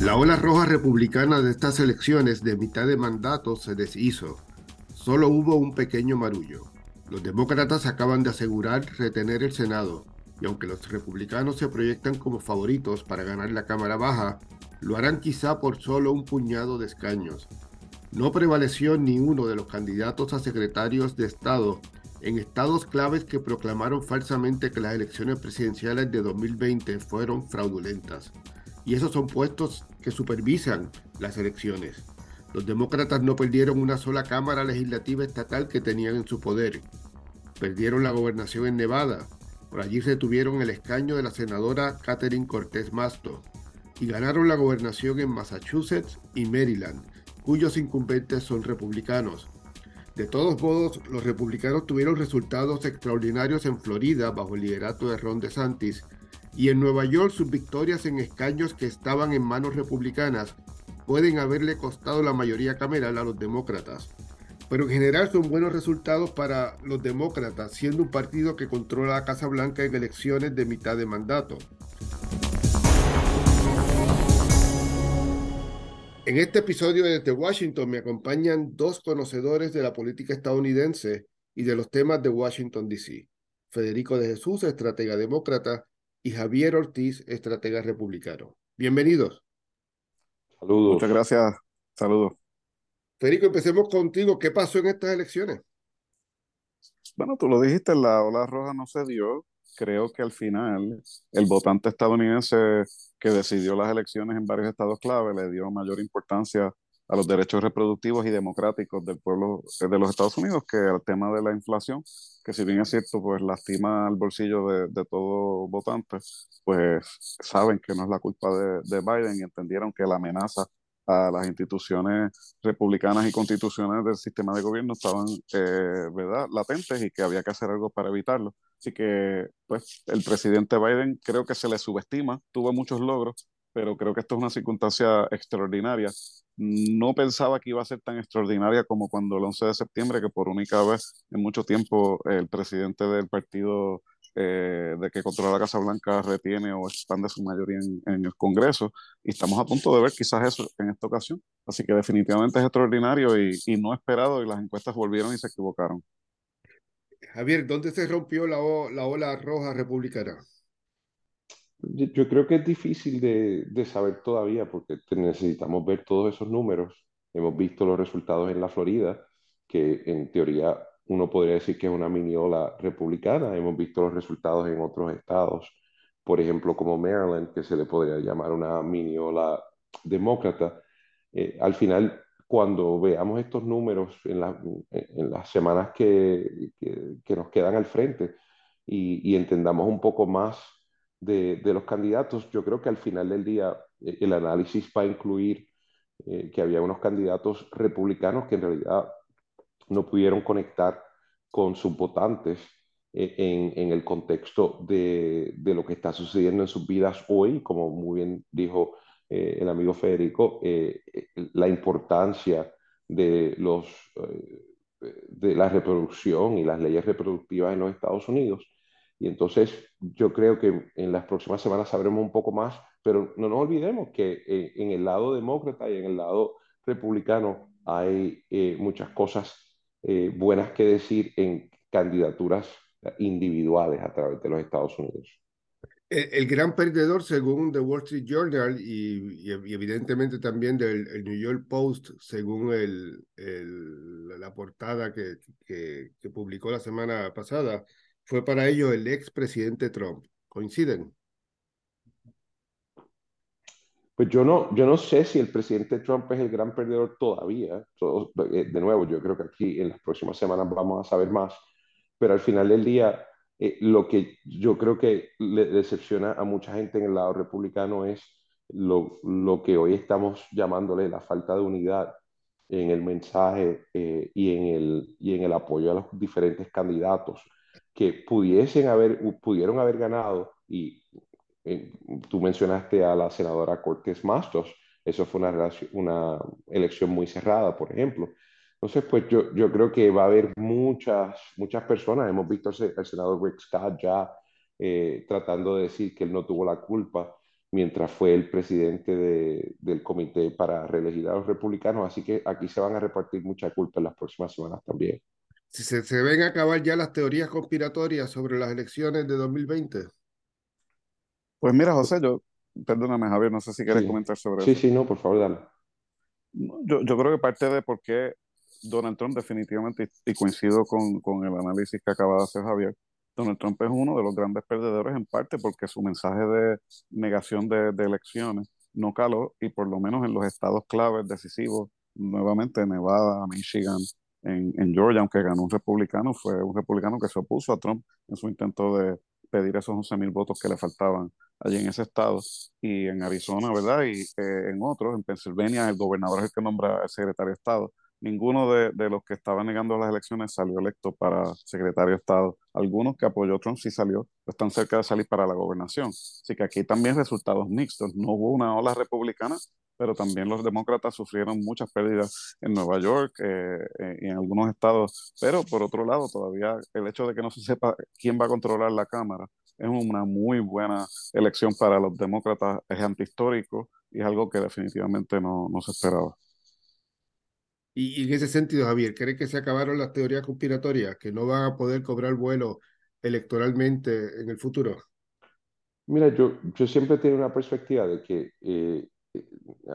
La ola roja republicana de estas elecciones de mitad de mandato se deshizo. Solo hubo un pequeño marullo. Los demócratas acaban de asegurar retener el Senado, y aunque los republicanos se proyectan como favoritos para ganar la Cámara Baja, lo harán quizá por solo un puñado de escaños. No prevaleció ni uno de los candidatos a secretarios de Estado en estados claves que proclamaron falsamente que las elecciones presidenciales de 2020 fueron fraudulentas. Y esos son puestos que supervisan las elecciones. Los demócratas no perdieron una sola Cámara Legislativa estatal que tenían en su poder. Perdieron la gobernación en Nevada. Por allí retuvieron el escaño de la senadora Catherine Cortés Masto. Y ganaron la gobernación en Massachusetts y Maryland, cuyos incumbentes son republicanos. De todos modos, los republicanos tuvieron resultados extraordinarios en Florida bajo el liderato de Ron DeSantis y en Nueva York sus victorias en escaños que estaban en manos republicanas pueden haberle costado la mayoría cameral a los demócratas. Pero en general son buenos resultados para los demócratas, siendo un partido que controla la Casa Blanca en elecciones de mitad de mandato. En este episodio desde Washington me acompañan dos conocedores de la política estadounidense y de los temas de Washington, D.C. Federico de Jesús, estratega demócrata, y Javier Ortiz, estratega republicano. Bienvenidos. Saludos. Muchas gracias. Saludos. Federico, empecemos contigo. ¿Qué pasó en estas elecciones? Bueno, tú lo dijiste, la ola roja no se dio. Creo que al final el votante estadounidense que decidió las elecciones en varios estados clave le dio mayor importancia a los derechos reproductivos y democráticos del pueblo de los Estados Unidos que al tema de la inflación, que si bien es cierto, pues lastima al bolsillo de, de todo votante, pues saben que no es la culpa de, de Biden y entendieron que la amenaza a las instituciones republicanas y constitucionales del sistema de gobierno estaban, eh, ¿verdad?, latentes y que había que hacer algo para evitarlo. Así que, pues, el presidente Biden creo que se le subestima, tuvo muchos logros, pero creo que esto es una circunstancia extraordinaria. No pensaba que iba a ser tan extraordinaria como cuando el 11 de septiembre, que por única vez en mucho tiempo el presidente del partido eh, de que controla la Casa Blanca retiene o expande su mayoría en, el Congreso y estamos a punto de ver quizás eso en esta ocasión. Así que definitivamente es extraordinario y, no esperado y las encuestas volvieron y se equivocaron. Javier, ¿dónde se rompió la, la ola roja republicana? Yo creo que es difícil de, de, saber todavía porque necesitamos ver todos esos números. Hemos visto los resultados en la Florida, que en teoría uno podría decir que es una mini ola republicana. Hemos visto los resultados en otros estados, por ejemplo, como Maryland, que se le podría llamar una mini ola demócrata. Eh, al final, cuando veamos estos números en, en las semanas que, que, nos quedan al frente y, y entendamos un poco más de, los candidatos, yo creo que al final del día eh, el análisis va a incluir eh, que había unos candidatos republicanos que en realidad no pudieron conectar con sus votantes eh, en, en, el contexto de, de, lo que está sucediendo en sus vidas hoy, como muy bien dijo el amigo Federico, la importancia de, los, de la reproducción y las leyes reproductivas en los Estados Unidos. Y entonces yo creo que en las próximas semanas sabremos un poco más, pero no nos olvidemos que en el lado demócrata y en el lado republicano hay muchas cosas eh, buenas que decir en candidaturas individuales a través de los Estados Unidos. El, gran perdedor, según The Wall Street Journal y, evidentemente también del New York Post, según el, la portada que, que, que, publicó la semana pasada, fue para ello el ex presidente Trump. ¿Coinciden? Pues yo no, yo no sé si el presidente Trump es el gran perdedor todavía. Eh, de nuevo, yo creo que aquí en las próximas semanas vamos a saber más, pero al final del día, eh, lo que yo creo que le decepciona a mucha gente en el lado republicano es lo, lo que hoy estamos llamándole la falta de unidad en el mensaje eh, y, en el, y en el apoyo a los diferentes candidatos que pudiesen haber, pudieron haber ganado y eh, tú mencionaste a la senadora Cortés Mastos, eso fue una, una elección muy cerrada, por ejemplo. Entonces, pues yo, yo creo que va a haber muchas, muchas personas, hemos visto al senador Rick Scott ya eh, tratando de decir que él no tuvo la culpa mientras fue el presidente de, del comité para reelegir a los republicanos, así que aquí se van a repartir mucha culpa en las próximas semanas también. Si se, se ven a acabar ya las teorías conspiratorias sobre las elecciones de 2020. Pues mira, José, yo, perdóname, Javier, no sé si quieres Sí. comentar sobre Sí, eso. sí, no, por favor, dale. Yo, yo creo que parte de por qué Donald Trump definitivamente, y, y coincido con, con el análisis que acaba de hacer Javier, Donald Trump es uno de los grandes perdedores en parte porque su mensaje de negación de, de elecciones no caló y por lo menos en los estados claves decisivos, nuevamente Nevada, Michigan, en, Georgia, aunque ganó un republicano, fue un republicano que se opuso a Trump en su intento de pedir esos 11 mil votos que le faltaban allí en ese estado y en Arizona, ¿verdad? Y eh, en otros, en Pensilvania, el gobernador es el que nombra al secretario de Estado. Ninguno de, de los que estaban negando las elecciones salió electo para secretario de Estado. Algunos que apoyó Trump sí salió, están cerca de salir para la gobernación. Así que aquí también resultados mixtos. No hubo una ola republicana, pero también los demócratas sufrieron muchas pérdidas en Nueva York eh, eh, y en algunos estados. Pero por otro lado, todavía el hecho de que no se sepa quién va a controlar la Cámara es una muy buena elección para los demócratas, es antihistórico y es algo que definitivamente no, no se esperaba. Y, y en ese sentido, Javier, ¿cree que se acabaron las teorías conspiratorias, que no van a poder cobrar vuelo electoralmente en el futuro? Mira, yo, yo siempre tengo una perspectiva de que eh,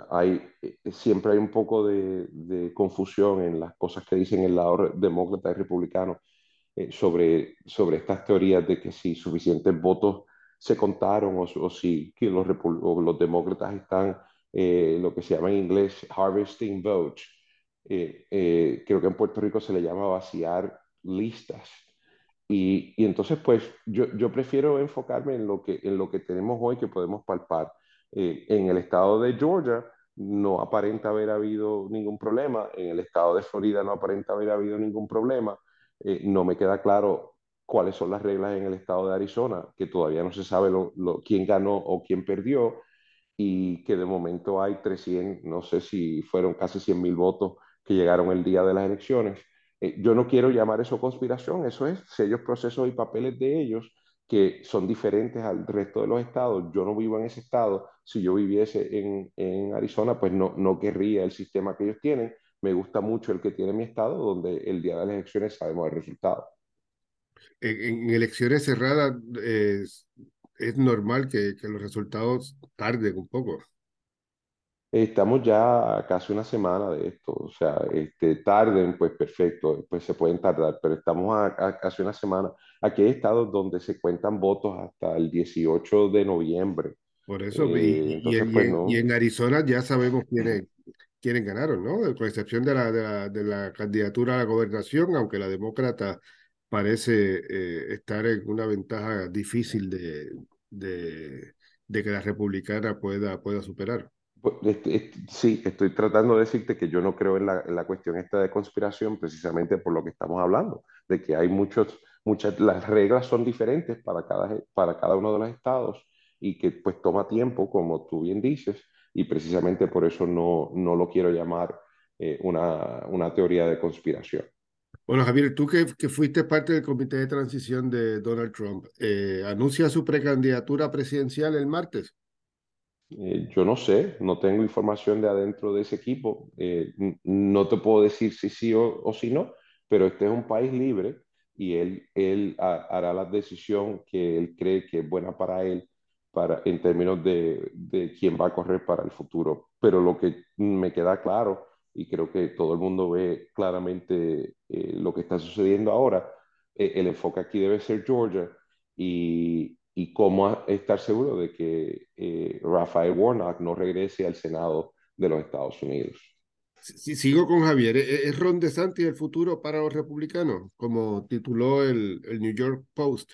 hay, eh, siempre hay un poco de, confusión en las cosas que dicen el lado demócrata y republicano eh, sobre, sobre estas teorías de que si suficientes votos se contaron o, si los, o los demócratas están eh, lo que se llama en inglés harvesting votes. Eh, eh, creo que en Puerto Rico se le llama vaciar listas. Y, y entonces, pues yo, yo prefiero enfocarme en lo que, en lo que tenemos hoy que podemos palpar. Eh, en el estado de Georgia no aparenta haber habido ningún problema, en el estado de Florida no aparenta haber habido ningún problema. Eh, no me queda claro cuáles son las reglas en el estado de Arizona, que todavía no se sabe lo, lo, quién ganó o quién perdió, y que de momento hay 300, no sé si fueron casi 100 mil votos que llegaron el día de las elecciones. Eh, yo no quiero llamar eso conspiración, eso es sellos, procesos y papeles de ellos que son diferentes al resto de los estados. Yo no vivo en ese estado. Si yo viviese en, en Arizona, pues no, no querría el sistema que ellos tienen. Me gusta mucho el que tiene mi estado, donde el día de las elecciones sabemos el resultado. En, en elecciones cerradas eh, es normal que, que los resultados tarden un poco. Estamos ya a casi una semana de esto, o sea, este, tarden, pues perfecto, pues se pueden tardar, pero estamos a, a casi una semana. Aquí hay estados donde se cuentan votos hasta el 18 de noviembre. Por eso, y, Eh, y, entonces, y pues en, y no. en Arizona ya sabemos quiénes, quiénes ganaron, ¿no? Con excepción de la, de la, de la candidatura a la gobernación, aunque la demócrata parece eh, estar en una ventaja difícil de, de, de que la republicana pueda, pueda superar. Pues, este, este, sí, estoy tratando de decirte que yo no creo en la, en la cuestión esta de conspiración precisamente por lo que estamos hablando, de que hay muchos, muchas, las reglas son diferentes para cada, para cada uno de los estados y que pues toma tiempo, como tú bien dices, y precisamente por eso no, no lo quiero llamar eh, una, una teoría de conspiración. Bueno, Javier, tú que, que fuiste parte del comité de transición de Donald Trump, eh, ¿anuncia su precandidatura presidencial el martes? Eh, yo no sé, no tengo información de adentro de ese equipo. Eh, no te puedo decir si sí o, o, si no, pero este es un país libre y él, él hará la decisión que él cree que es buena para él para, en términos de, de quién va a correr para el futuro. Pero lo que me queda claro, y creo que todo el mundo ve claramente eh, lo que está sucediendo ahora, eh, el enfoque aquí debe ser Georgia y, y cómo estar seguro de que eh, Rafael Warnock no regrese al Senado de los Estados Unidos. Si, sigo con Javier. ¿Es Ron DeSantis el futuro para los republicanos? Como tituló el, el New York Post.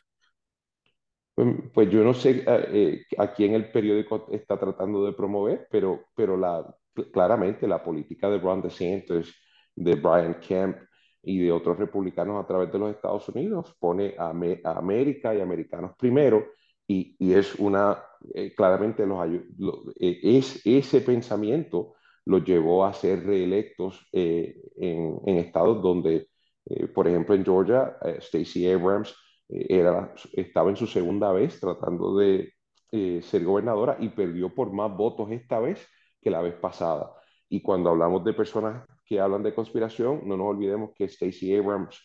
Pues, pues yo no sé eh, a quién el periódico está tratando de promover, pero, pero la, claramente la política de Ron DeSantis, de Brian Kemp y de otros republicanos a través de los Estados Unidos pone a, a América y americanos primero y, y es una, eh, claramente los, lo, eh, es, ese pensamiento los llevó a ser reelectos eh, en, en, estados donde, eh, por ejemplo, en Georgia, Stacey Abrams era, estaba en su segunda vez tratando de eh, ser gobernadora y perdió por más votos esta vez que la vez pasada. Y cuando hablamos de personas que hablan de conspiración, no nos olvidemos que Stacey Abrams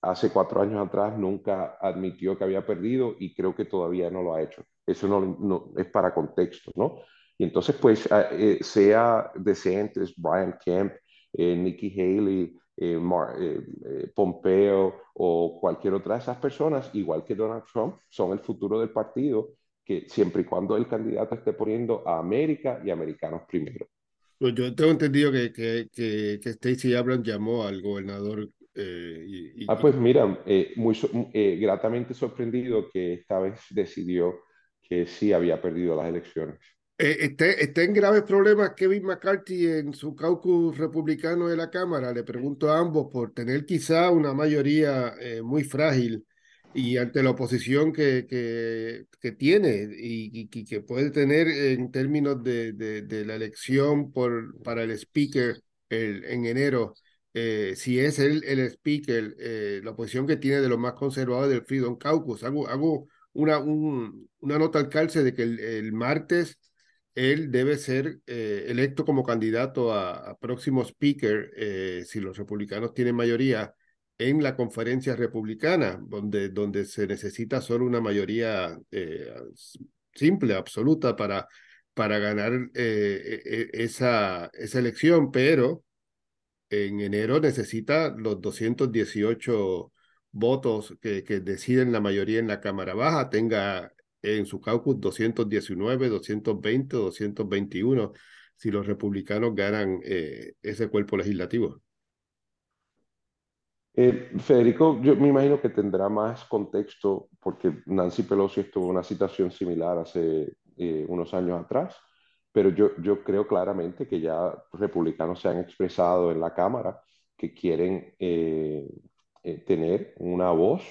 hace cuatro años atrás nunca admitió que había perdido y creo que todavía no lo ha hecho. Eso no, es para contexto, ¿no? Y entonces, pues, ah, eh, sea DeSantis, Brian Kemp, eh, Nikki Haley, eh, Pompeo o cualquier otra de esas personas, igual que Donald Trump, son el futuro del partido, que siempre y cuando el candidato esté poniendo a América y americanos primero. Pues yo tengo entendido que, que, que, que Stacey Abrams llamó al gobernador eh, ah, pues mira, eh, muy eh, gratamente sorprendido que esta vez decidió que sí había perdido las elecciones. está, en graves problemas Kevin McCarthy en su caucus republicano de la Cámara. Le pregunto a ambos por tener quizá una mayoría muy frágil y ante la oposición que, que, que tiene y, que puede tener en términos de, de, la elección por, para el speaker el, en enero. Eh, si es él el speaker, eh, la posición que tiene de los más conservadores del Freedom Caucus. Hago, hago una, una nota al calce de que el, martes él debe ser eh, electo como candidato a, próximo speaker si los republicanos tienen mayoría en la conferencia republicana, donde, donde se necesita solo una mayoría simple, absoluta, para, para ganar e, e, esa, esa elección, pero en enero necesita los 218 votos que, que, deciden la mayoría en la Cámara Baja, tenga en su caucus 219, 220, 221, si los republicanos ganan eh, ese cuerpo legislativo. Eh, Federico, yo me imagino que tendrá más contexto porque Nancy Pelosi estuvo en una situación similar hace eh, unos años atrás pero yo, yo creo claramente que ya republicanos se han expresado en la Cámara que quieren eh, tener una voz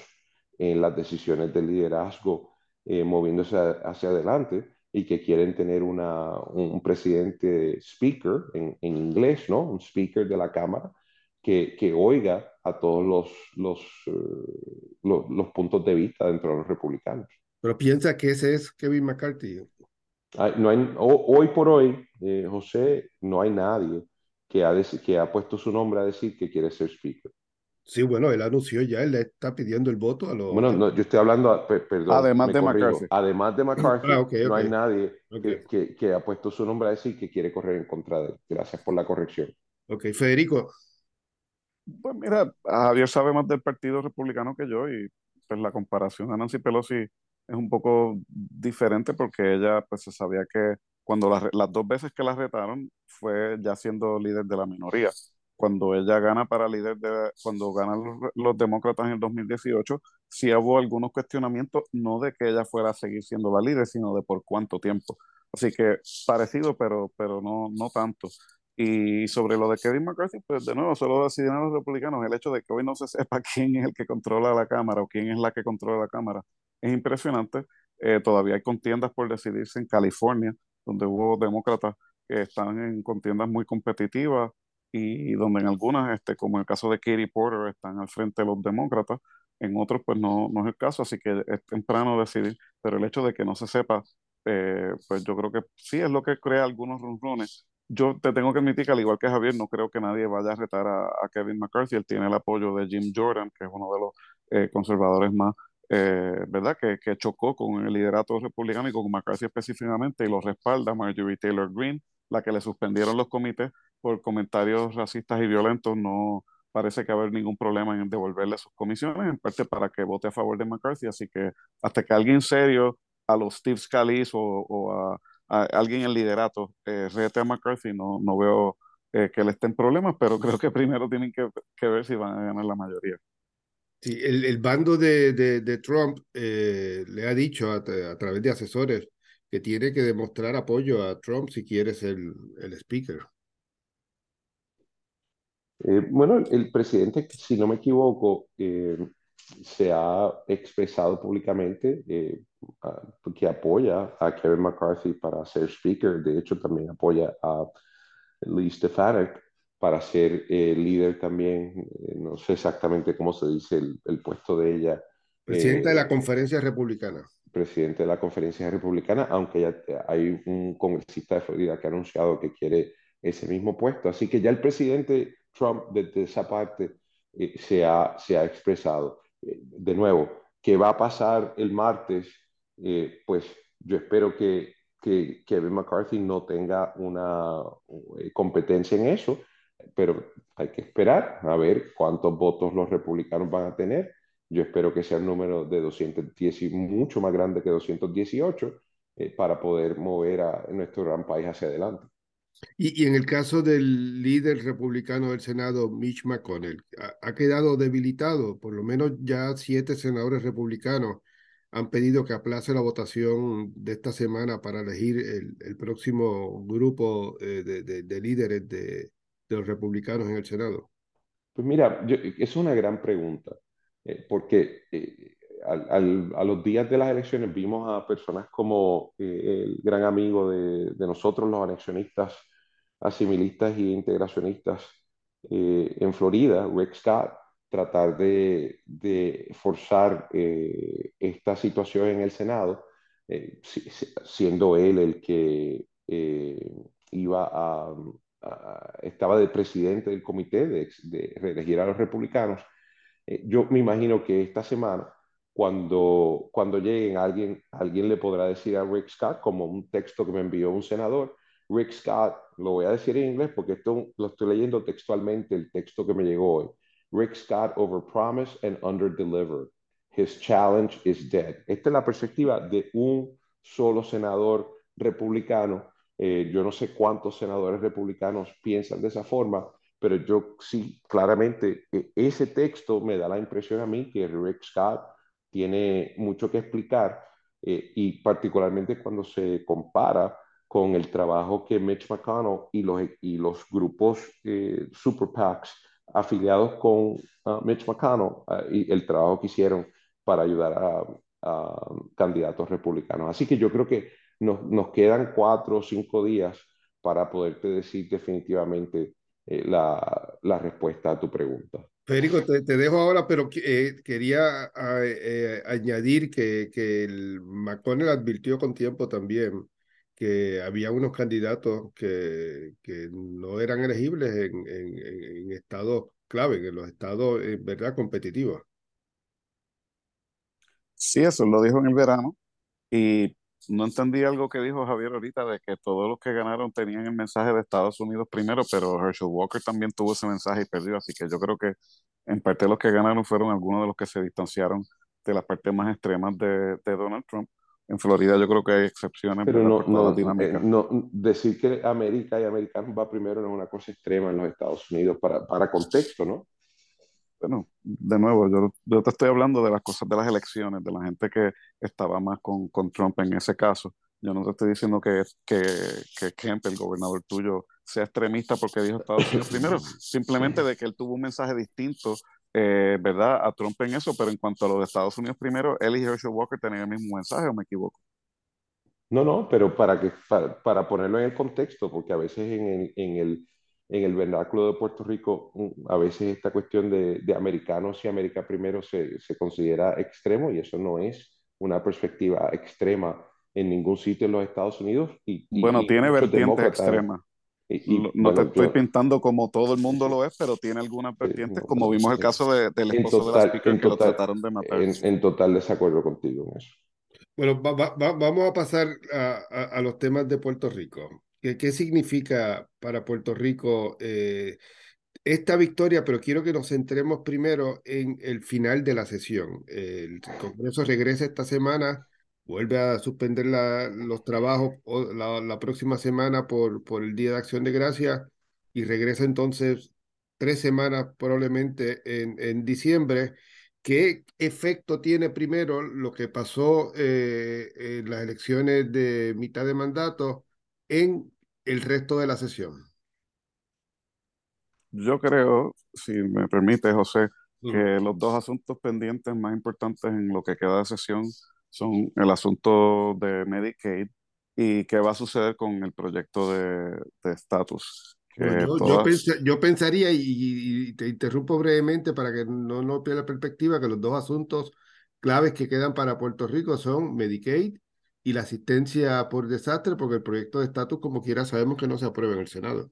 en las decisiones del liderazgo moviéndose hacia adelante y que quieren tener una, un, presidente speaker en, en, inglés, ¿no? Un speaker de la Cámara que, que oiga a todos los, los, los, los puntos de vista dentro de los republicanos. Pero piensa que ese es Kevin McCarthy. No hay, hoy por hoy, eh, José, no hay nadie que ha, que ha puesto su nombre a decir que quiere ser speaker. Sí, bueno, él anunció ya, él le está pidiendo el voto a los... Bueno, no, yo estoy hablando, perdón. Además de McCarthy. Además de McCarthy, ah, no hay nadie que, que, que, ha puesto su nombre a decir que quiere correr en contra de él. Gracias por la corrección. Ok, Federico. Pues mira, Javier sabe más del Partido Republicano que yo y pues la comparación a Nancy Pelosi es un poco diferente porque ella pues se sabía que cuando las, las dos veces que la retaron fue ya siendo líder de la minoría. Cuando ella gana para líder de, cuando ganan los, demócratas en el 2018, sí hubo algunos cuestionamientos, no de que ella fuera a seguir siendo la líder, sino de por cuánto tiempo. Así que parecido, pero, pero no, no tanto. Y sobre lo de Kevin McCarthy, pues de nuevo, solo decidieron los republicanos el hecho de que hoy no se sepa quién es el que controla la Cámara o quién es la que controla la Cámara es impresionante. Eh, todavía hay contiendas por decidirse en California, donde hubo demócratas que están en contiendas muy competitivas y donde en algunas, este, como en el caso de Katie Porter, están al frente de los demócratas, en otros pues no, no es el caso, así que es temprano decidir, pero el hecho de que no se sepa, eh, pues yo creo que sí es lo que crea algunos ronrones. Yo te tengo que admitir que al igual que Javier, no creo que nadie vaya a retar a, Kevin McCarthy, él tiene el apoyo de Jim Jordan, que es uno de los eh, conservadores más eh, ¿verdad? Que, que, chocó con el liderato republicano y con McCarthy específicamente y lo respalda Marjorie Taylor Greene, la que le suspendieron los comités por comentarios racistas y violentos. No parece que haber ningún problema en devolverle sus comisiones, en parte para que vote a favor de McCarthy. Así que hasta que alguien serio, a los Steve Scalise o, a, alguien en liderato eh, rete a McCarthy, no, no veo eh, que le estén problemas, pero creo que primero tienen que, que ver si van a ganar la mayoría. Sí, el, el bando de, de, de Trump eh, le ha dicho a, a, través de asesores que tiene que demostrar apoyo a Trump si quiere ser el, el speaker. Eh, bueno, el presidente, si no me equivoco, eh, se ha expresado públicamente que apoya a Kevin McCarthy para ser speaker. De hecho, también apoya a Lee Stefanik para ser eh, líder también, eh, no sé exactamente cómo se dice el, puesto de ella. Presidenta de la eh, conferencia republicana. presidente de la conferencia republicana, aunque ya hay un congresista de Florida que ha anunciado que quiere ese mismo puesto. Así que ya el presidente Trump desde esa parte eh, se, ha, se ha expresado. Eh, de nuevo, ¿qué va a pasar el martes? Eh, pues yo espero que, que Kevin McCarthy no tenga una competencia en eso, pero hay que esperar a ver cuántos votos los republicanos van a tener. Yo espero que sea el número de 210 y mucho más grande que 218 para poder mover a nuestro gran país hacia adelante. Y, en el caso del líder republicano del Senado, Mitch McConnell, ha, quedado debilitado. Por lo menos ya siete senadores republicanos han pedido que aplace la votación de esta semana para elegir el, el próximo grupo eh, de, de, de, líderes de, de, los republicanos en el Senado. Pues mira, yo, es una gran pregunta, eh, porque eh, al, al, a los días de las elecciones vimos a personas como eh, el gran amigo de, nosotros, los anexionistas, asimilistas y integracionistas eh, en Florida, Rick Scott, tratar de, forzar eh, esta situación en el Senado, eh, siendo él el que iba a, a, estaba de presidente del comité de, de a los republicanos. yo me imagino que esta semana cuando, cuando lleguen, alguien, alguien le podrá decir a Rick Scott, como un texto que me envió un senador, Rick Scott, lo voy a decir en inglés porque esto lo estoy leyendo textualmente, el texto que me llegó hoy. Rick Scott overpromised and underdelivered. His challenge is dead. Esta es la perspectiva de un solo senador republicano. Eh, yo no sé cuántos senadores republicanos piensan de esa forma, pero yo sí, claramente, eh, ese texto me da la impresión a mí que Rick Scott tiene mucho que explicar eh, y particularmente cuando se compara con el trabajo que Mitch McConnell y los, y los grupos eh, Super PACs afiliados con uh, Mitch McConnell uh, y el trabajo que hicieron para ayudar a, a, candidatos republicanos. Así que yo creo que nos, nos quedan cuatro o cinco días para poderte decir definitivamente eh, la, la respuesta a tu pregunta. Federico, te, te, dejo ahora, pero eh, quería eh, añadir que, que el McConnell advirtió con tiempo también que había unos candidatos que, que no eran elegibles en, en, en estados clave, en los estados, en verdad, competitivos. Sí, eso lo dijo en el verano. Y no entendí algo que dijo Javier ahorita de que todos los que ganaron tenían el mensaje de Estados Unidos primero, pero Herschel Walker también tuvo ese mensaje y perdió, así que yo creo que en parte los que ganaron fueron algunos de los que se distanciaron de las partes más extremas de, de Donald Trump. En Florida yo creo que hay excepciones. Pero no, no, eh, no, decir que América y americanos va primero no es una cosa extrema en los Estados Unidos para, para contexto, ¿no? bueno, de nuevo, yo, yo, te estoy hablando de las cosas de las elecciones, de la gente que estaba más con, con Trump en ese caso. Yo no te estoy diciendo que, que, que Kemp, el gobernador tuyo, sea extremista porque dijo Estados Unidos primero, simplemente de que él tuvo un mensaje distinto, eh, ¿verdad?, a Trump en eso, pero en cuanto a lo de Estados Unidos primero, él y Herschel Walker tenían el mismo mensaje, ¿o me equivoco? No, no, pero para, que, para, para ponerlo en el contexto, porque a veces en el, en el en el vernáculo de Puerto Rico, mm, a veces esta cuestión de, de americanos y América primero se, se, considera extremo y eso no es una perspectiva extrema en ningún sitio en los Estados Unidos. Y, y bueno, tiene vertientes extremas. Y, no bueno, te estoy yo, pintando como todo el mundo lo es, pero tiene algunas vertientes, como vimos el caso de, del esposo total, de la speaker que total, lo trataron de matar. En, en, total desacuerdo contigo en eso. Bueno, va, va, vamos a pasar a, a, a, los temas de Puerto Rico. ¿Qué, qué significa para Puerto Rico eh, esta victoria? Pero quiero que nos centremos primero en el final de la sesión. El Congreso regresa esta semana, vuelve a suspender la, los trabajos la, la, próxima semana por, por el Día de Acción de Gracia y regresa entonces tres semanas probablemente en, en diciembre. ¿Qué efecto tiene primero lo que pasó eh, en las elecciones de mitad de mandato en el resto de la sesión? Yo creo, si me permite, José, que los dos asuntos pendientes más importantes en lo que queda de sesión son el asunto de Medicaid y qué va a suceder con el proyecto de estatus. Yo, todas... yo, pens yo, pensaría, y, y, te interrumpo brevemente para que no, no pierda perspectiva, que los dos asuntos claves que quedan para Puerto Rico son Medicaid y la asistencia por desastre, porque el proyecto de estatus, como quiera, sabemos que no se aprueba en el Senado.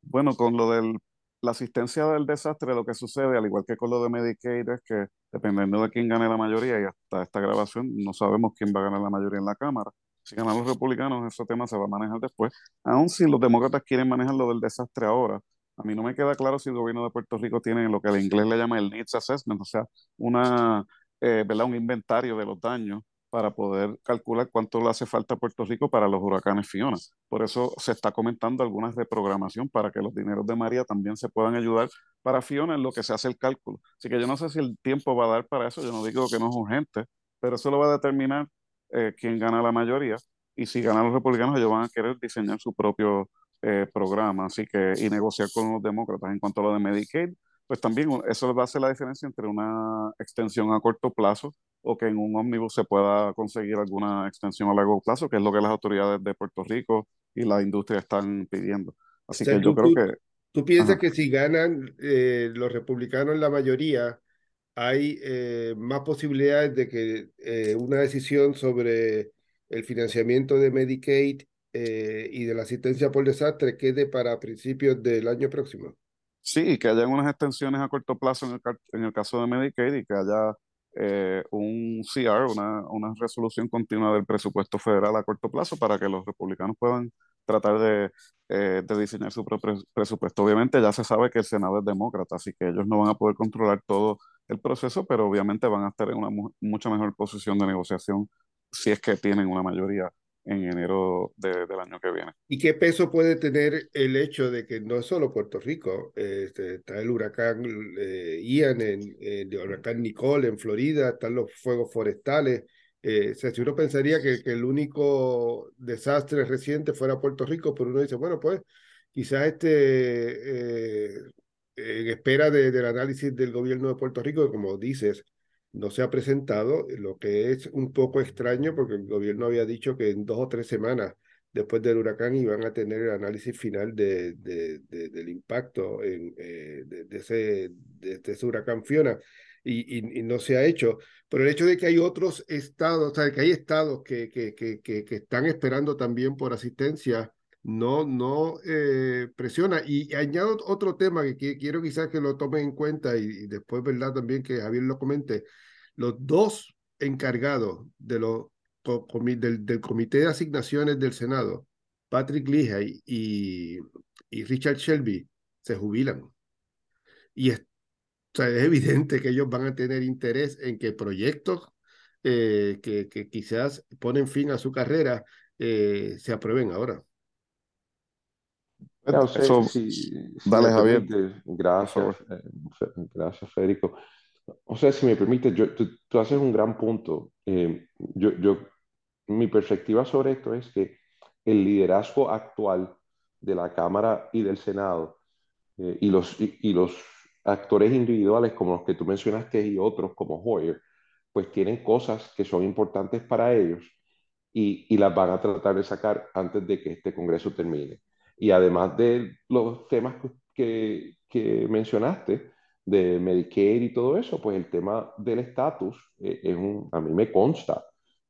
Bueno, con lo de la asistencia del desastre, lo que sucede, al igual que con lo de Medicaid, es que dependiendo de quién gane la mayoría, y hasta esta grabación no sabemos quién va a ganar la mayoría en la Cámara. Si ganan los republicanos, ese tema se va a manejar después. Aún si los demócratas quieren manejar lo del desastre ahora, a mí no me queda claro si el gobierno de Puerto Rico tiene lo que en inglés le llama el Needs Assessment, o sea, una, eh, ¿verdad? un inventario de los daños para poder calcular cuánto le hace falta a Puerto Rico para los huracanes Fiona. Por eso se está comentando algunas de programación para que los dineros de María también se puedan ayudar para Fiona en lo que se hace el cálculo. Así que yo no sé si el tiempo va a dar para eso, yo no digo que no es urgente, pero eso lo va a determinar eh, quién gana la mayoría y si ganan los republicanos ellos van a querer diseñar su propio eh, programa así que y negociar con los demócratas en cuanto a lo de Medicaid pues también eso va a ser la diferencia entre una extensión a corto plazo o que en un ómnibus se pueda conseguir alguna extensión a largo plazo, que es lo que las autoridades de Puerto Rico y la industria están pidiendo. Así que yo creo que... ¿Tú piensas que si ganan eh, los republicanos la mayoría, hay eh, más posibilidades de que eh, una decisión sobre el financiamiento de Medicaid y de la asistencia por desastre quede para principios del año próximo? Sí, que haya unas extensiones a corto plazo en el, en el caso de Medicaid y que haya eh, un CR, una, una, resolución continua del presupuesto federal a corto plazo para que los republicanos puedan tratar de, eh, de, diseñar su propio presupuesto. Obviamente ya se sabe que el Senado es demócrata, así que ellos no van a poder controlar todo el proceso, pero obviamente van a estar en una mucha mejor posición de negociación si es que tienen una mayoría en enero del año que viene. ¿Y qué peso puede tener el hecho de que no es solo Puerto Rico, este, está el huracán eh, Ian, en, el huracán Nicole en Florida, están los fuegos forestales? Eh, uno pensaría que, que, el único desastre reciente fuera Puerto Rico, pero uno dice, bueno, pues quizás este, eh, en espera de, del análisis del gobierno de Puerto Rico, como dices, no se ha presentado, lo que es un poco extraño porque el gobierno había dicho que en dos o tres semanas después del huracán iban a tener el análisis final de, de, del impacto en, eh, de, ese, de, ese huracán Fiona. Y, no se ha hecho. Pero el hecho de que hay otros estados, o sea, que hay estados que, que, que, que están esperando también por asistencia, no, no eh, presiona. Y añado otro tema que, quiero quizás que lo tomen en cuenta y, después, ¿verdad? También que Javier lo comente. Los dos encargados de los, del, del, Comité de Asignaciones del Senado, Patrick Leahy y, y Richard Shelby, se jubilan. Y es, es evidente que ellos van a tener interés en que proyectos eh, que, que, quizás ponen fin a su carrera eh, se aprueben ahora. Dale, Javier. Gracias, eh, gracias, Federico. O sea, si me permite, yo, tú, haces un gran punto. Eh, yo, yo, mi perspectiva sobre esto es que el liderazgo actual de la Cámara y del Senado eh, y, los, y, los actores individuales como los que tú mencionaste y otros como Hoyer, pues tienen cosas que son importantes para ellos y, y las van a tratar de sacar antes de que este Congreso termine. Y además de los temas que, que mencionaste, de Medicare y todo eso, pues el tema del estatus, eh, es un, a mí me consta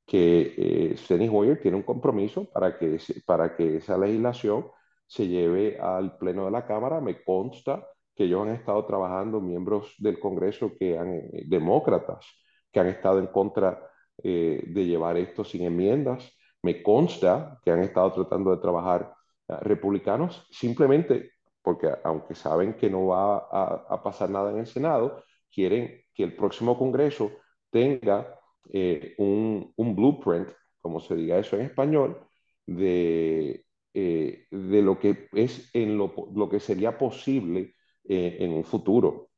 que eh, Steny Hoyer tiene un compromiso para que, para que esa legislación se lleve al Pleno de la Cámara. Me consta que ellos han estado trabajando, miembros del Congreso que han, eh, demócratas, que han estado en contra eh, de llevar esto sin enmiendas. Me consta que han estado tratando de trabajar republicanos simplemente porque aunque saben que no va a, pasar nada en el Senado, quieren que el próximo Congreso tenga eh, un, un, blueprint, como se diga eso en español, de, eh, de lo que es en lo, lo que sería posible eh, en un futuro.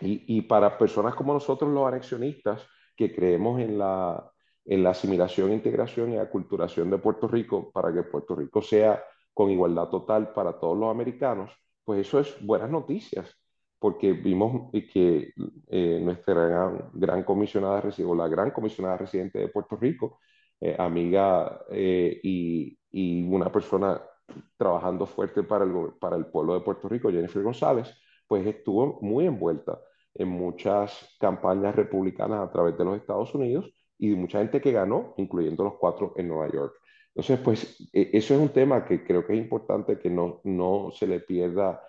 Y, y, para personas como nosotros, los anexionistas, que creemos en la, en la asimilación, integración y aculturación de Puerto Rico para que Puerto Rico sea con igualdad total para todos los americanos, pues eso es buenas noticias, porque vimos que eh, nuestra gran, comisionada, o la gran comisionada residente de Puerto Rico, eh, amiga eh, y, una persona trabajando fuerte para el, para el pueblo de Puerto Rico, Jennifer González, pues estuvo muy envuelta en muchas campañas republicanas a través de los Estados Unidos y mucha gente que ganó, incluyendo los cuatro en Nueva York. Entonces, pues e, eso es un tema que creo que es importante que no, no se le pierda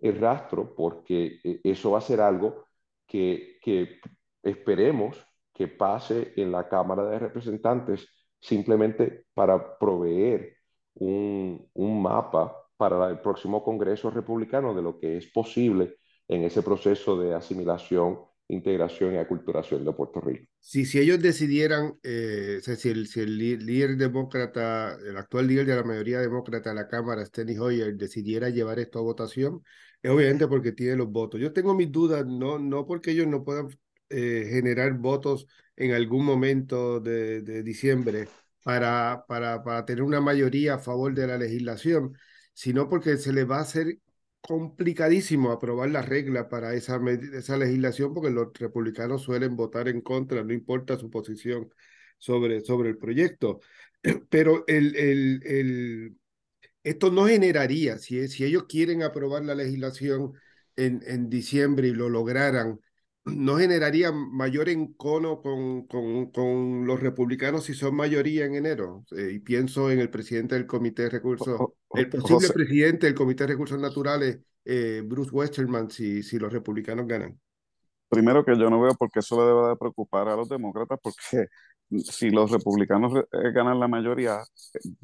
el rastro porque e, eso va a ser algo que, que esperemos que pase en la Cámara de Representantes simplemente para proveer un, un mapa para el próximo Congreso Republicano de lo que es posible en ese proceso de asimilación, integración y aculturación de Puerto Rico. Si, si ellos decidieran, eh, si, el, si el líder demócrata, el actual líder de la mayoría demócrata de la Cámara, Steny Hoyer, decidiera llevar esto a votación, es obviamente porque tiene los votos. Yo tengo mis dudas, no, no porque ellos no puedan eh, generar votos en algún momento de, de diciembre para, para, para tener una mayoría a favor de la legislación, sino porque se les va a hacer complicadísimo aprobar la regla para esa, esa legislación porque los republicanos suelen votar en contra, no importa su posición sobre, sobre el proyecto. Pero el, el, el, esto no generaría, si, si ellos quieren aprobar la legislación en, en diciembre y lo lograran, no generaría mayor encono con, con, con, los republicanos si son mayoría en enero. Eh, y pienso en el presidente del Comité de Recursos, el posible presidente del Comité de Recursos Naturales, eh, Bruce Westerman, si, si los republicanos ganan. Primero que yo no veo por qué eso le debe de preocupar a los demócratas, porque si los republicanos eh, ganan la mayoría,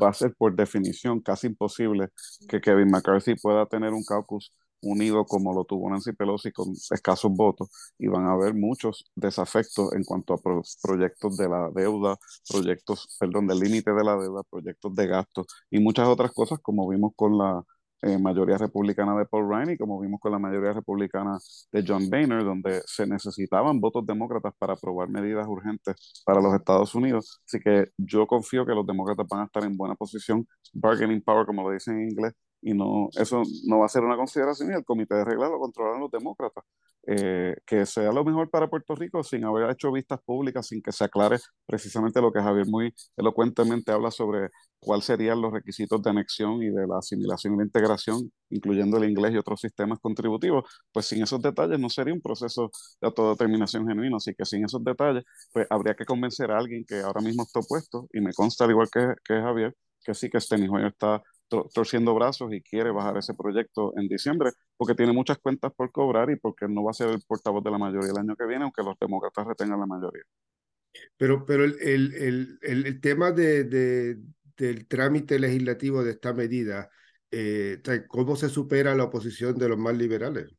va a ser por definición casi imposible que Kevin McCarthy pueda tener un caucus unido como lo tuvo Nancy Pelosi con escasos votos y van a haber muchos desafectos en cuanto a proyectos de la deuda, proyectos, perdón, del límite de la deuda, proyectos de gastos y muchas otras cosas como vimos con la eh, mayoría republicana de Paul Ryan y como vimos con la mayoría republicana de John Boehner, donde se necesitaban votos demócratas para aprobar medidas urgentes para los Estados Unidos. Así que yo confío que los demócratas van a estar en buena posición, bargaining power, como lo dicen en inglés, y no, eso no va a ser una consideración y el comité de reglas lo controlan los demócratas. Eh, que sea lo mejor para Puerto Rico sin haber hecho vistas públicas, sin que se aclare precisamente lo que Javier muy elocuentemente habla sobre cuáles serían los requisitos de anexión y de la asimilación y la integración, incluyendo el inglés y otros sistemas contributivos, pues sin esos detalles no sería un proceso de autodeterminación genuino, así que sin esos detalles, pues habría que convencer a alguien que ahora mismo está opuesto, y me consta al igual que, que Javier, que sí que Steny Hoyer está torciendo brazos y quiere bajar ese proyecto en diciembre, porque tiene muchas cuentas por cobrar y porque no va a ser el portavoz de la mayoría el año que viene, aunque los demócratas retengan la mayoría. Pero, pero el, el, el, el tema de, de, del trámite legislativo de esta medida, eh, ¿cómo se supera la oposición de los más liberales?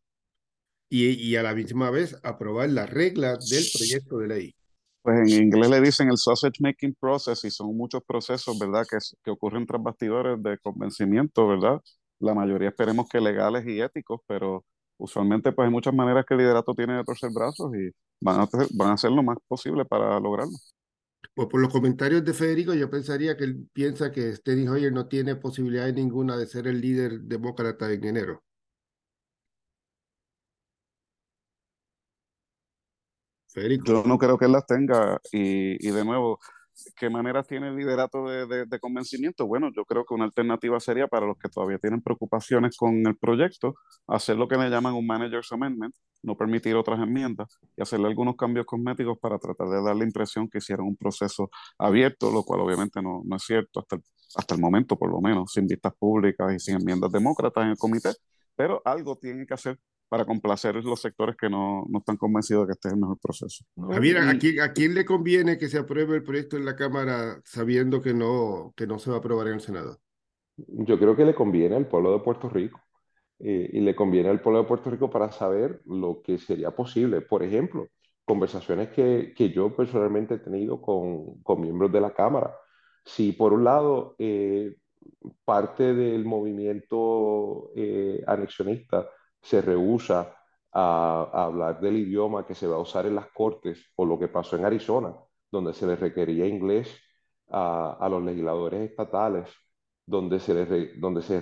Y, y a la misma vez aprobar las reglas del proyecto de ley pues en inglés le dicen el sausage making process y son muchos procesos, ¿verdad? Que, que ocurren tras bastidores de convencimiento, ¿verdad? La mayoría esperemos que legales y éticos, pero usualmente pues hay muchas maneras que el liderato tiene de torcer brazos y van a, van a hacer lo más posible para lograrlo. Pues por los comentarios de Federico, yo pensaría que él piensa que Steny Hoyer no tiene posibilidad ninguna de ser el líder demócrata en enero. Yo no creo que él las tenga y, y de nuevo, ¿qué maneras tiene el liderato de, de, convencimiento? Bueno, yo creo que una alternativa sería para los que todavía tienen preocupaciones con el proyecto, hacer lo que le llaman un manager's amendment, no permitir otras enmiendas y hacerle algunos cambios cosméticos para tratar de dar la impresión que hicieron un proceso abierto, lo cual obviamente no, no es cierto hasta el, hasta el momento, por lo menos, sin vistas públicas y sin enmiendas demócratas en el comité, pero algo tiene que hacer para complacer los sectores que no, no están convencidos de que este es el mejor proceso. Javier, ¿a quién, ¿a quién le conviene que se apruebe el proyecto en la Cámara sabiendo que no, que no se va a aprobar en el Senado? Yo creo que le conviene al pueblo de Puerto Rico eh, y le conviene al pueblo de Puerto Rico para saber lo que sería posible. Por ejemplo, conversaciones que, que yo personalmente he tenido con, con, miembros de la Cámara. Si por un lado eh, parte del movimiento eh, anexionista se rehúsa a, hablar del idioma que se va a usar en las cortes, o lo que pasó en Arizona, donde se les requería inglés a, los legisladores estatales, donde se, les donde se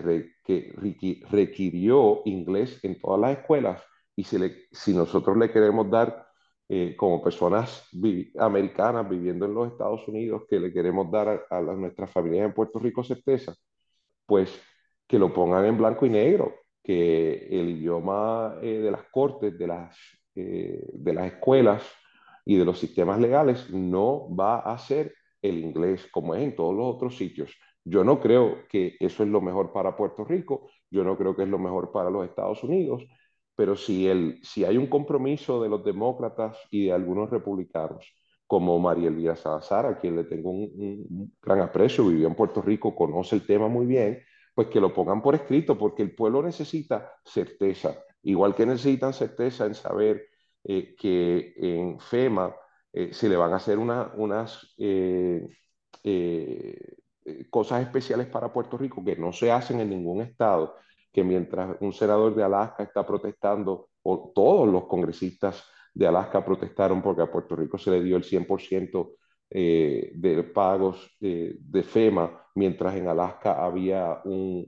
requirió inglés en todas las escuelas, y si nosotros le queremos dar, eh, como personas americanas viviendo en los Estados Unidos, que le queremos dar a, a nuestras familias en Puerto Rico certeza, pues que lo pongan en blanco y negro, que el idioma eh, de las cortes, de las de las escuelas y de los sistemas legales no va a ser el inglés como es en todos los otros sitios. Yo no creo que eso es lo mejor para Puerto Rico, yo no creo que es lo mejor para los Estados Unidos, pero si, el, si hay un compromiso de los demócratas y de algunos republicanos, como María Elvira Salazar, a quien le tengo un, un, gran aprecio, vivió en Puerto Rico, conoce el tema muy bien, pues que lo pongan por escrito, porque el pueblo necesita certeza, igual que necesitan certeza en saber eh, que en FEMA eh, se le van a hacer una, unas eh, cosas especiales para Puerto Rico que no se hacen en ningún estado, que mientras un senador de Alaska está protestando, o todos los congresistas de Alaska protestaron porque a Puerto Rico se le dio el 100% de pagos de FEMA, mientras en Alaska había un,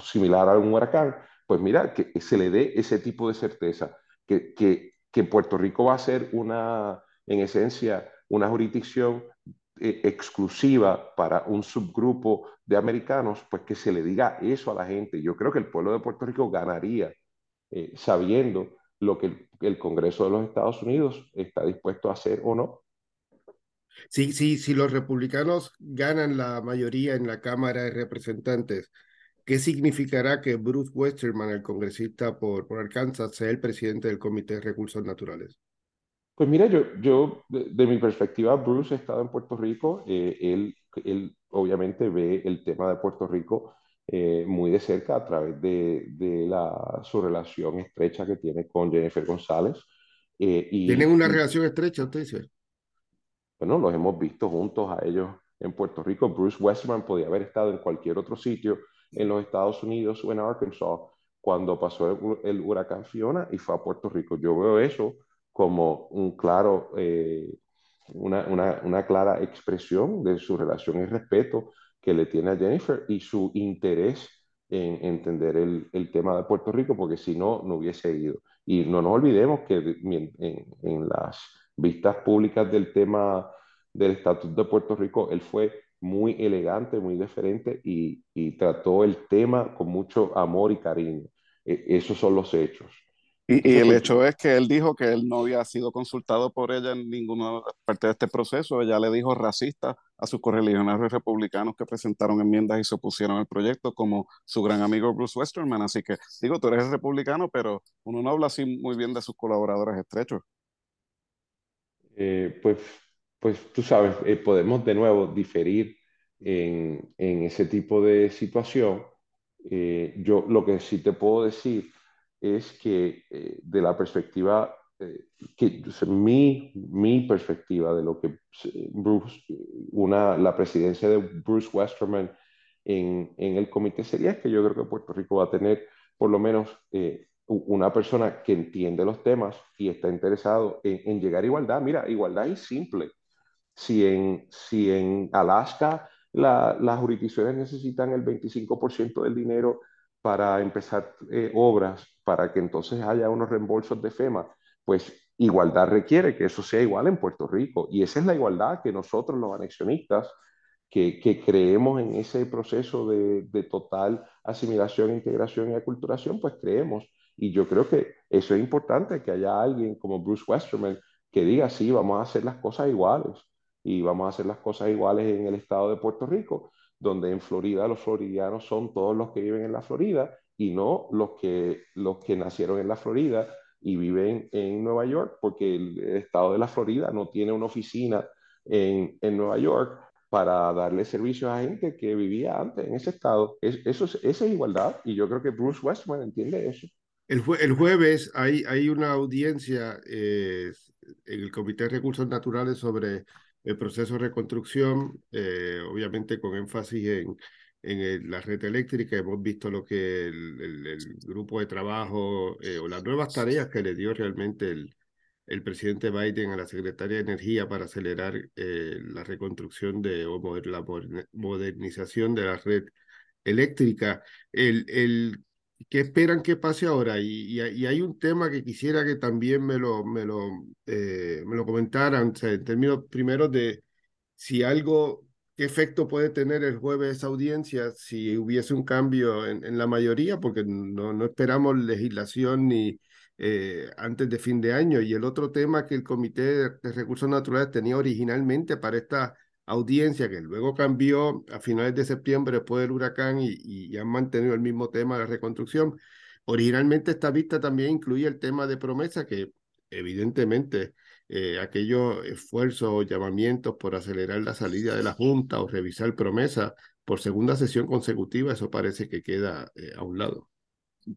similar a un huracán, pues mira, que se le dé ese tipo de certeza que, que, que Puerto Rico va a ser una, en esencia, una jurisdicción eh, exclusiva para un subgrupo de americanos, pues que se le diga eso a la gente. Yo creo que el pueblo de Puerto Rico ganaría eh, sabiendo lo que el, Congreso de los Estados Unidos está dispuesto a hacer o no. Sí, sí, si los republicanos ganan la mayoría en la Cámara de Representantes, ¿Qué significará que Bruce Westerman, el congresista por, por, Arkansas, sea el presidente del Comité de Recursos Naturales? Pues mira, yo, yo de, de mi perspectiva, Bruce ha estado en Puerto Rico. Eh, él, él obviamente ve el tema de Puerto Rico eh, muy de cerca a través de, de la, su relación estrecha que tiene con Jennifer González. Eh, y, ¿Tienen una relación estrecha, usted dice? Bueno, los hemos visto juntos a ellos en Puerto Rico. Bruce Westerman podía haber estado en cualquier otro sitio en los Estados Unidos o en Arkansas cuando pasó el, el huracán Fiona y fue a Puerto Rico. Yo veo eso como un claro, eh, una, una, una, clara expresión de su relación y respeto que le tiene a Jennifer y su interés en entender el, el tema de Puerto Rico, porque si no, no hubiese ido. Y no nos olvidemos que en, en las vistas públicas del tema del estatus de Puerto Rico, él fue muy elegante, muy diferente y, y, trató el tema con mucho amor y cariño. E, esos son los hechos. Y, y el hecho es que él dijo que él no había sido consultado por ella en ninguna parte de este proceso. Ella le dijo racista a sus correligionarios republicanos que presentaron enmiendas y se opusieron al proyecto, como su gran amigo Bruce Westerman. Así que, digo, tú eres republicano, pero uno no habla así muy bien de sus colaboradores estrechos. Eh, pues pues tú sabes, eh, podemos de nuevo diferir en, en, ese tipo de situación. Eh, yo lo que sí te puedo decir es que eh, de la perspectiva, que mi, mi perspectiva de lo que una, la presidencia de Bruce Westerman en, en el comité sería que yo creo que Puerto Rico va a tener por lo menos una persona que entiende los temas y está interesado en, llegar a igualdad. Mira, igualdad es simple si en, si en Alaska la, las jurisdicciones necesitan el 25% del dinero para empezar eh, obras, para que entonces haya unos reembolsos de FEMA, pues igualdad requiere que eso sea igual en Puerto Rico. Y esa es la igualdad que nosotros los anexionistas, que, que creemos en ese proceso de, de, total asimilación, integración y aculturación, pues creemos. Y yo creo que eso es importante, que haya alguien como Bruce Westerman que diga, sí, vamos a hacer las cosas iguales y vamos a hacer las cosas iguales en el estado de Puerto Rico, donde en Florida los floridianos son todos los que viven en la Florida y no los que, los que nacieron en la Florida y viven en Nueva York, porque el estado de la Florida no tiene una oficina en, en Nueva York para darle servicios a gente que vivía antes en ese estado. Es, eso es, esa es igualdad y yo creo que Bruce Westman entiende eso. El, jue el jueves hay, hay una audiencia eh, en el Comité de Recursos Naturales sobre el proceso de reconstrucción, eh, obviamente con énfasis en, en el, la red eléctrica. Hemos visto lo que el, el, el grupo de trabajo eh, o las nuevas tareas que le dio realmente el, el presidente Biden a la Secretaría de Energía para acelerar eh, la reconstrucción de, o la modernización de la red eléctrica. El, el ¿Qué esperan que pase ahora? Y, y, y, hay un tema que quisiera que también me lo, me lo, eh, me lo comentaran, o sea, en términos primero de si algo, qué efecto puede tener el jueves esa audiencia si hubiese un cambio en, en la mayoría, porque no, no esperamos legislación ni, eh, antes de fin de año. Y el otro tema que el Comité de Recursos Naturales tenía originalmente para esta audiencia, que luego cambió a finales de septiembre después del huracán y, han mantenido el mismo tema de la reconstrucción. Originalmente esta vista también incluía el tema de promesa, que evidentemente eh, aquellos esfuerzos o llamamientos por acelerar la salida de la Junta o revisar promesa por segunda sesión consecutiva, eso parece que queda eh, a un lado.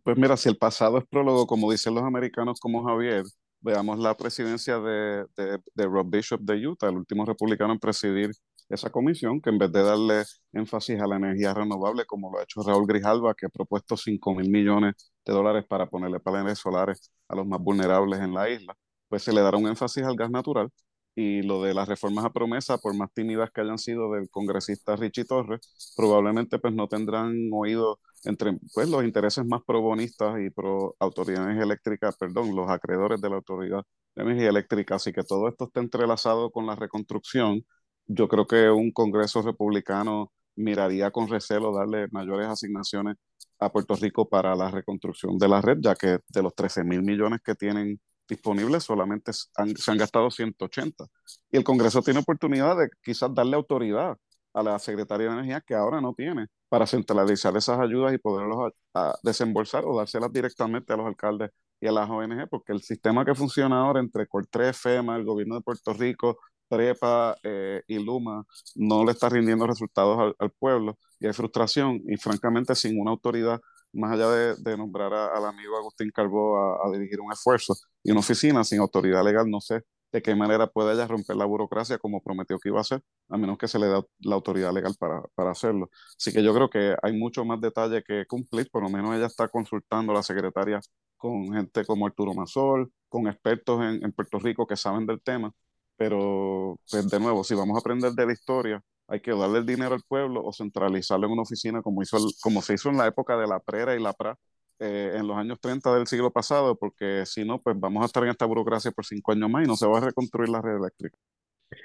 Pues mira, si el pasado es prólogo, como dicen los americanos como Javier, veamos la presidencia de, de, Rob Bishop de Utah, el último republicano en presidir esa comisión, que en vez de darle énfasis a la energía renovable, como lo ha hecho Raúl Grijalva, que ha propuesto 5 mil millones de dólares para ponerle paneles solares a los más vulnerables en la isla, pues se le dará un énfasis al gas natural. Y lo de las reformas a promesa, por más tímidas que hayan sido del congresista Richie Torres, probablemente pues no tendrán oído entre pues, los intereses más pro bonistas y pro autoridades eléctricas, perdón, los acreedores de la Autoridad de Energía Eléctrica. Así que todo esto está entrelazado con la reconstrucción. Yo creo que un Congreso republicano miraría con recelo darle mayores asignaciones a Puerto Rico para la reconstrucción de la red, ya que de los 13 mil millones que tienen disponibles solamente se han gastado 180. Y el Congreso tiene oportunidad de quizás darle autoridad a la Secretaría de Energía que ahora no tiene para centralizar esas ayudas y poderlos a, desembolsar o dárselas directamente a los alcaldes y a las ONG, porque el sistema que funciona ahora entre Cortres, FEMA, el gobierno de Puerto Rico, Prepa eh, y Luma no le está rindiendo resultados al, pueblo y hay frustración y francamente sin una autoridad más allá de, nombrar al amigo Agustín Carbó a, dirigir un esfuerzo y una oficina sin autoridad legal, no sé de qué manera puede ella romper la burocracia como prometió que iba a hacer, a menos que se le dé la autoridad legal para, para hacerlo. Así que yo creo que hay mucho más detalle que cumplir, por lo menos ella está consultando a la secretaria con gente como Arturo Mazol, con expertos en, en Puerto Rico que saben del tema, pero pues de nuevo, si vamos a aprender de la historia, hay que darle el dinero al pueblo o centralizarlo en una oficina como, hizo como se hizo en la época de la PRERA y la PRA eh, en los años 30 del siglo pasado, porque si no, pues vamos a estar en esta burocracia por cinco años más y no se va a reconstruir la red eléctrica.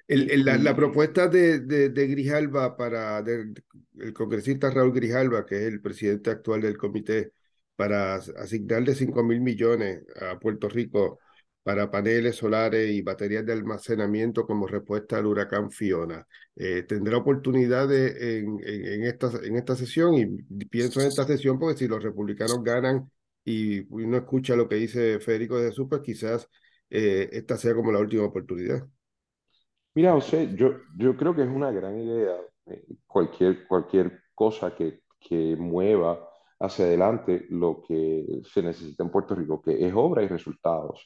la, propuesta de, de, Grijalba para el congresista Raúl Grijalba, que es el presidente actual del comité, para asignarle 5 mil millones a Puerto Rico para paneles solares y baterías de almacenamiento como respuesta al huracán Fiona. Eh, tendrá oportunidad en, en, esta, en esta sesión y pienso en esta sesión porque si los republicanos ganan y uno escucha lo que dice Federico de Jesús, pues quizás eh, esta sea como la última oportunidad. Mira, José, yo, yo creo que es una gran idea eh, cualquier, cualquier cosa que, que mueva hacia adelante lo que se necesita en Puerto Rico, que es obra y resultados.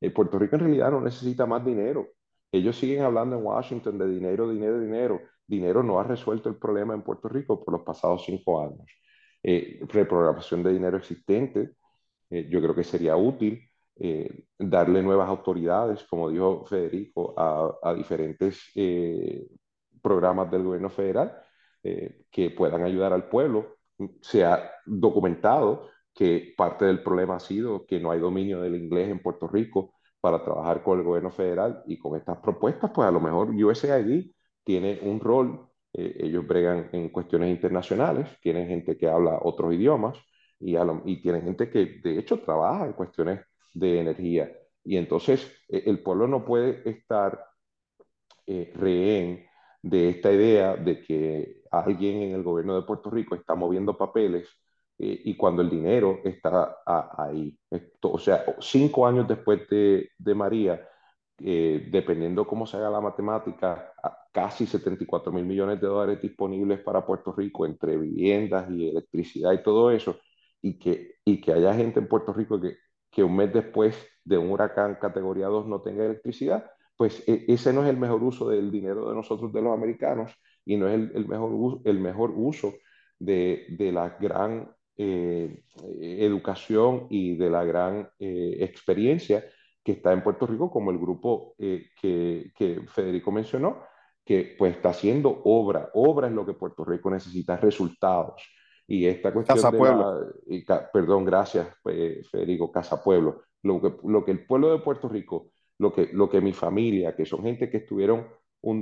Eh, Puerto Rico en realidad no necesita más dinero. Ellos siguen hablando en Washington de dinero, dinero, dinero. Dinero no ha resuelto el problema en Puerto Rico por los pasados cinco años. Eh, reprogramación de dinero existente, eh, yo creo que sería útil darle nuevas autoridades, como dijo Federico, a, diferentes programas del gobierno federal que puedan ayudar al pueblo. Se ha documentado que parte del problema ha sido que no hay dominio del inglés en Puerto Rico para trabajar con el gobierno federal y con estas propuestas, pues a lo mejor USAID tiene un rol, eh, ellos bregan en cuestiones internacionales, tienen gente que habla otros idiomas y, y tienen gente que de hecho trabaja en cuestiones de energía. Y entonces eh, el pueblo no puede estar eh, rehén de esta idea de que alguien en el gobierno de Puerto Rico está moviendo papeles eh, y cuando el dinero está ahí. O sea, cinco años después de, de María, eh, dependiendo cómo se haga la matemática, casi 74 mil millones de dólares disponibles para Puerto Rico entre viviendas y electricidad y todo eso, y que, y que haya gente en Puerto Rico que, que un mes después de un huracán categoría 2 no tenga electricidad, pues e, ese no es el mejor uso del dinero de nosotros, de los americanos, y no es el, el mejor, el mejor uso de, de la gran eh, educación y de la gran eh, experiencia que está en Puerto Rico, como el grupo eh, que, que, Federico mencionó, que pues está haciendo obra. Obra es lo que Puerto Rico necesita, resultados. Y esta cuestión Casa de Pueblo. La, perdón, gracias Federico, Casa Pueblo. Lo que, lo que el pueblo de Puerto Rico, lo que, lo que mi familia, que son gente que estuvieron un,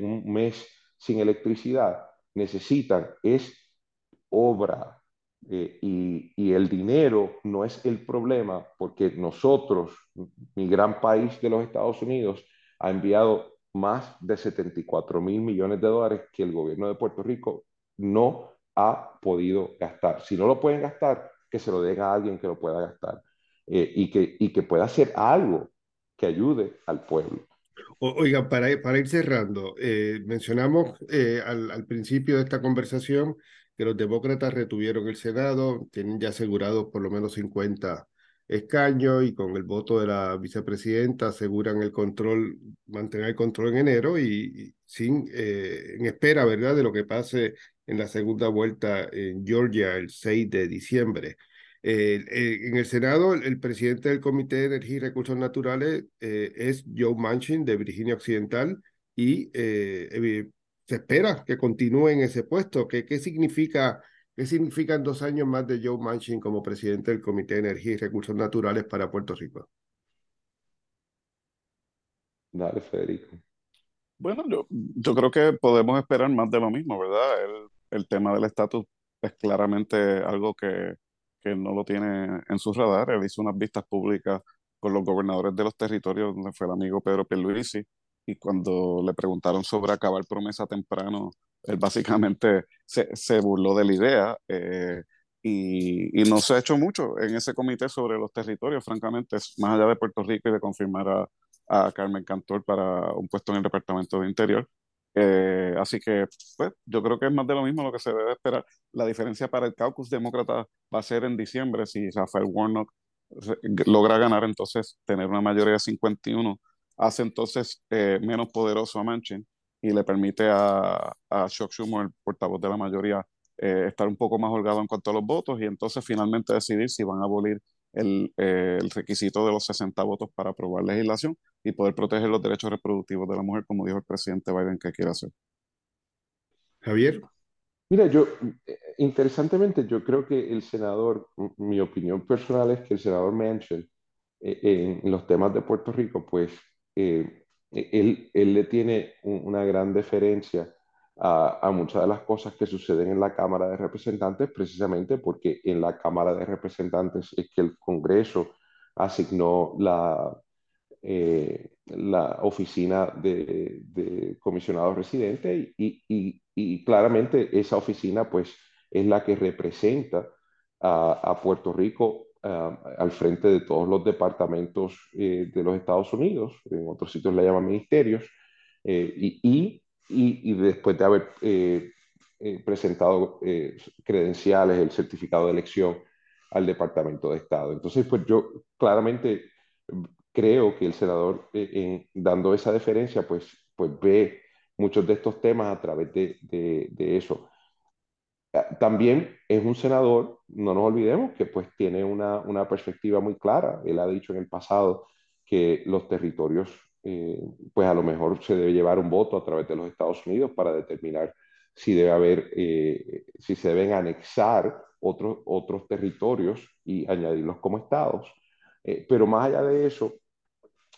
un mes sin electricidad, necesitan es obra, Eh, y, y, el dinero no es el problema porque nosotros, mi gran país de los Estados Unidos, ha enviado más de 74 mil millones de dólares que el gobierno de Puerto Rico no ha podido gastar. Si no lo pueden gastar, que se lo den a alguien que lo pueda gastar eh, y, que, y que pueda hacer algo que ayude al pueblo. Oiga, para, para ir cerrando, eh, mencionamos eh, al, al, principio de esta conversación que los demócratas retuvieron el Senado, tienen ya asegurados por lo menos 50 escaños y con el voto de la vicepresidenta aseguran el control, mantener el control en enero y, sin, eh, en espera, ¿verdad?, de lo que pase en la segunda vuelta en Georgia el 6 de diciembre. Eh, eh, en el Senado, el, el, presidente del Comité de Energía y Recursos Naturales eh, es Joe Manchin de Virginia Occidental y se espera que continúe en ese puesto. ¿Qué, qué significa ¿Qué significan dos años más de Joe Manchin como presidente del Comité de Energía y Recursos Naturales para Puerto Rico? Dale, Federico. Bueno, yo, yo creo que podemos esperar más de lo mismo, ¿verdad? El, el tema del estatus es claramente algo que, que no lo tiene en su radar. Él hizo unas vistas públicas con los gobernadores de los territorios, donde fue el amigo Pedro Pierluisi, y cuando le preguntaron sobre acabar promesa temprano, él básicamente se, se burló de la idea eh, y, y, no se ha hecho mucho en ese comité sobre los territorios, francamente, más allá de Puerto Rico y de confirmar a, a Carmen Cantor para un puesto en el Departamento de Interior. Eh, así que, pues, yo creo que es más de lo mismo lo que se debe esperar. La diferencia para el caucus demócrata va a ser en diciembre si Rafael Warnock logra ganar, entonces tener una mayoría de 51 hace entonces eh, menos poderoso a Manchin y le permite a, a Chuck Schumer, el portavoz de la mayoría, eh, estar un poco más holgado en cuanto a los votos y entonces finalmente decidir si van a abolir el, eh, el, requisito de los 60 votos para aprobar legislación y poder proteger los derechos reproductivos de la mujer, como dijo el presidente Biden que quiere hacer. Javier. Mira, yo, interesantemente, yo creo que el senador, mi opinión personal es que el senador Manchin, eh, en los temas de Puerto Rico, pues eh, él, él, le tiene una gran deferencia a, a, muchas de las cosas que suceden en la Cámara de Representantes, precisamente porque en la Cámara de Representantes es que el Congreso asignó la, eh, la oficina de, de comisionado residente y, y, y, claramente esa oficina pues es la que representa a, a Puerto Rico al frente de todos los departamentos eh, de los Estados Unidos, en otros sitios le llaman ministerios, eh, y, después de haber eh, presentado credenciales, el certificado de elección al Departamento de Estado. Entonces, pues yo claramente creo que el senador, en, dando esa deferencia, pues, pues ve muchos de estos temas a través de eso. Ah, también es un senador, no nos olvidemos, que pues tiene una, una perspectiva muy clara. Él ha dicho en el pasado que los territorios eh, pues a lo mejor se debe llevar un voto a través de los Estados Unidos para determinar si debe haber, eh, si se deben anexar otros, otros territorios y añadirlos como estados. Eh, pero más allá de eso,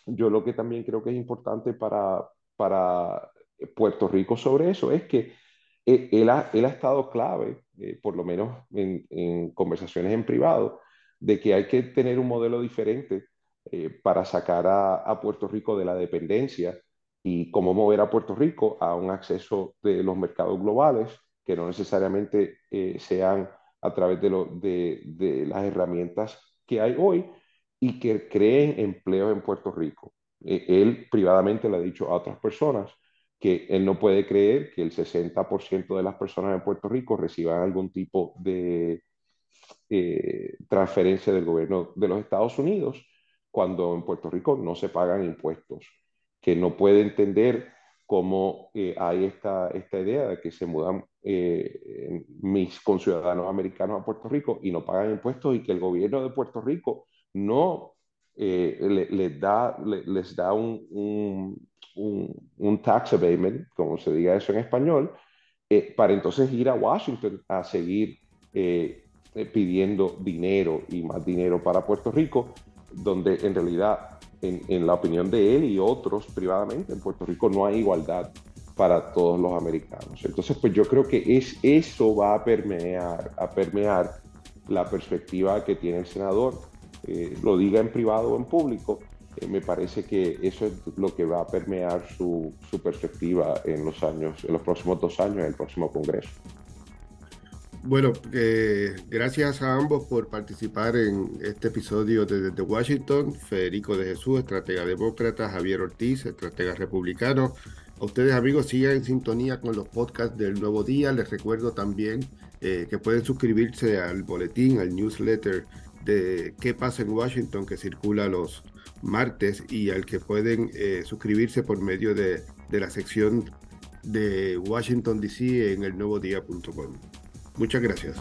yo lo que también creo que es importante para, para Puerto Rico sobre eso es que él ha, él ha estado clave, por lo menos en, conversaciones en privado, de que hay que tener un modelo diferente eh, para sacar a, Puerto Rico de la dependencia y cómo mover a Puerto Rico a un acceso de los mercados globales que no necesariamente eh, sean a través de, las herramientas que hay hoy y que creen empleos en Puerto Rico. Eh, él privadamente le ha dicho a otras personas que él no puede creer que el 60% de las personas en Puerto Rico reciban algún tipo de eh, transferencia del gobierno de los Estados Unidos cuando en Puerto Rico no se pagan impuestos, que no puede entender cómo eh, hay esta, esta idea de que se mudan eh, mis conciudadanos americanos a Puerto Rico y no pagan impuestos y que el gobierno de Puerto Rico no eh, le, les da, le, les da un, un, un, un, tax abatement, como se diga eso en español, eh, para entonces ir a Washington a seguir eh, pidiendo dinero y más dinero para Puerto Rico donde en realidad, en, en, la opinión de él y otros privadamente, en Puerto Rico no hay igualdad para todos los americanos. Entonces, pues yo creo que es, eso va a permear, a permear la perspectiva que tiene el senador, eh, lo diga en privado o en público, eh, me parece que eso es lo que va a permear su, perspectiva en los años, en los próximos dos años, en el próximo Congreso. Bueno, eh, gracias a ambos por participar en este episodio de Desde Washington. Federico de Jesús, estratega demócrata, Javier Ortiz, estratega republicano. A ustedes amigos sigan en sintonía con los podcasts del Nuevo Día. Les recuerdo también que pueden suscribirse al boletín, al newsletter de qué pasa en Washington que circula los martes y al que pueden eh, suscribirse por medio de, de la sección de Washington DC en el elnuevodía.com. Muchas gracias.